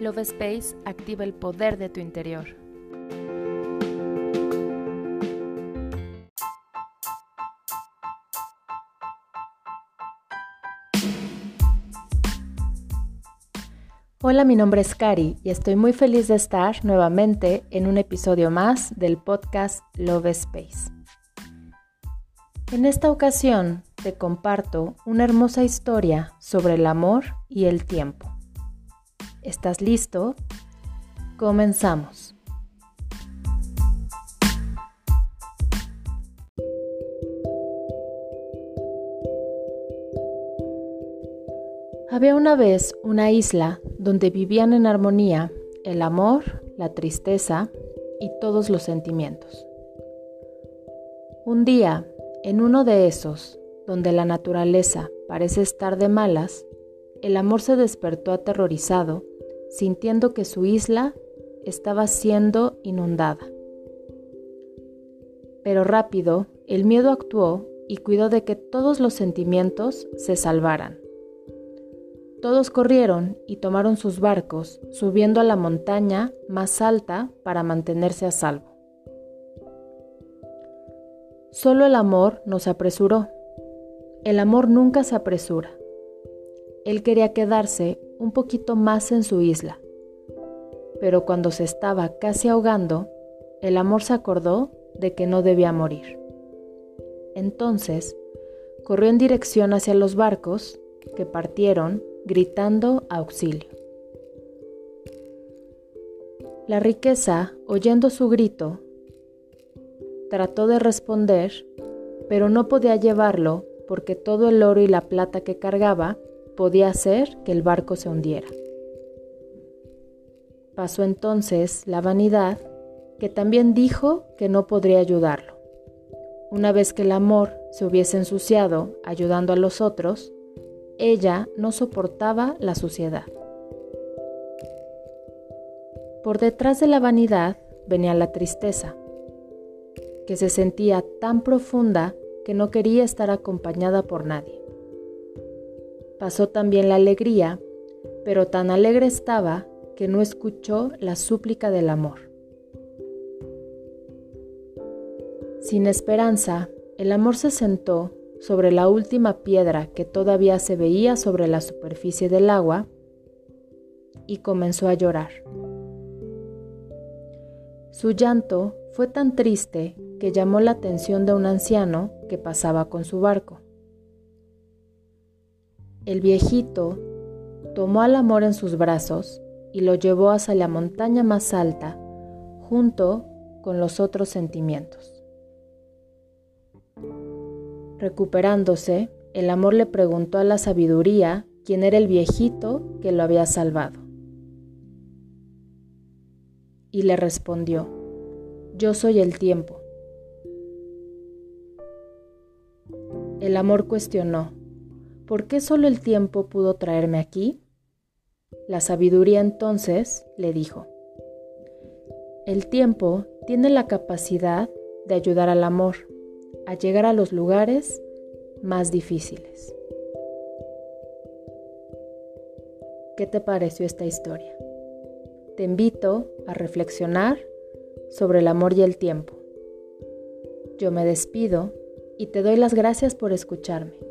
Love Space activa el poder de tu interior. Hola, mi nombre es Cari y estoy muy feliz de estar nuevamente en un episodio más del podcast Love Space. En esta ocasión te comparto una hermosa historia sobre el amor y el tiempo. ¿Estás listo? Comenzamos. Había una vez una isla donde vivían en armonía el amor, la tristeza y todos los sentimientos. Un día, en uno de esos, donde la naturaleza parece estar de malas, el amor se despertó aterrorizado sintiendo que su isla estaba siendo inundada. Pero rápido, el miedo actuó y cuidó de que todos los sentimientos se salvaran. Todos corrieron y tomaron sus barcos, subiendo a la montaña más alta para mantenerse a salvo. Solo el amor nos apresuró. El amor nunca se apresura. Él quería quedarse un poquito más en su isla. Pero cuando se estaba casi ahogando, el amor se acordó de que no debía morir. Entonces, corrió en dirección hacia los barcos, que partieron gritando auxilio. La riqueza, oyendo su grito, trató de responder, pero no podía llevarlo porque todo el oro y la plata que cargaba podía hacer que el barco se hundiera. Pasó entonces la vanidad, que también dijo que no podría ayudarlo. Una vez que el amor se hubiese ensuciado ayudando a los otros, ella no soportaba la suciedad. Por detrás de la vanidad venía la tristeza, que se sentía tan profunda que no quería estar acompañada por nadie. Pasó también la alegría, pero tan alegre estaba que no escuchó la súplica del amor. Sin esperanza, el amor se sentó sobre la última piedra que todavía se veía sobre la superficie del agua y comenzó a llorar. Su llanto fue tan triste que llamó la atención de un anciano que pasaba con su barco. El viejito tomó al amor en sus brazos y lo llevó hacia la montaña más alta, junto con los otros sentimientos. Recuperándose, el amor le preguntó a la sabiduría quién era el viejito que lo había salvado. Y le respondió, yo soy el tiempo. El amor cuestionó, ¿por qué solo el tiempo pudo traerme aquí? La sabiduría entonces le dijo, el tiempo tiene la capacidad de ayudar al amor a llegar a los lugares más difíciles. ¿Qué te pareció esta historia? Te invito a reflexionar sobre el amor y el tiempo. Yo me despido y te doy las gracias por escucharme.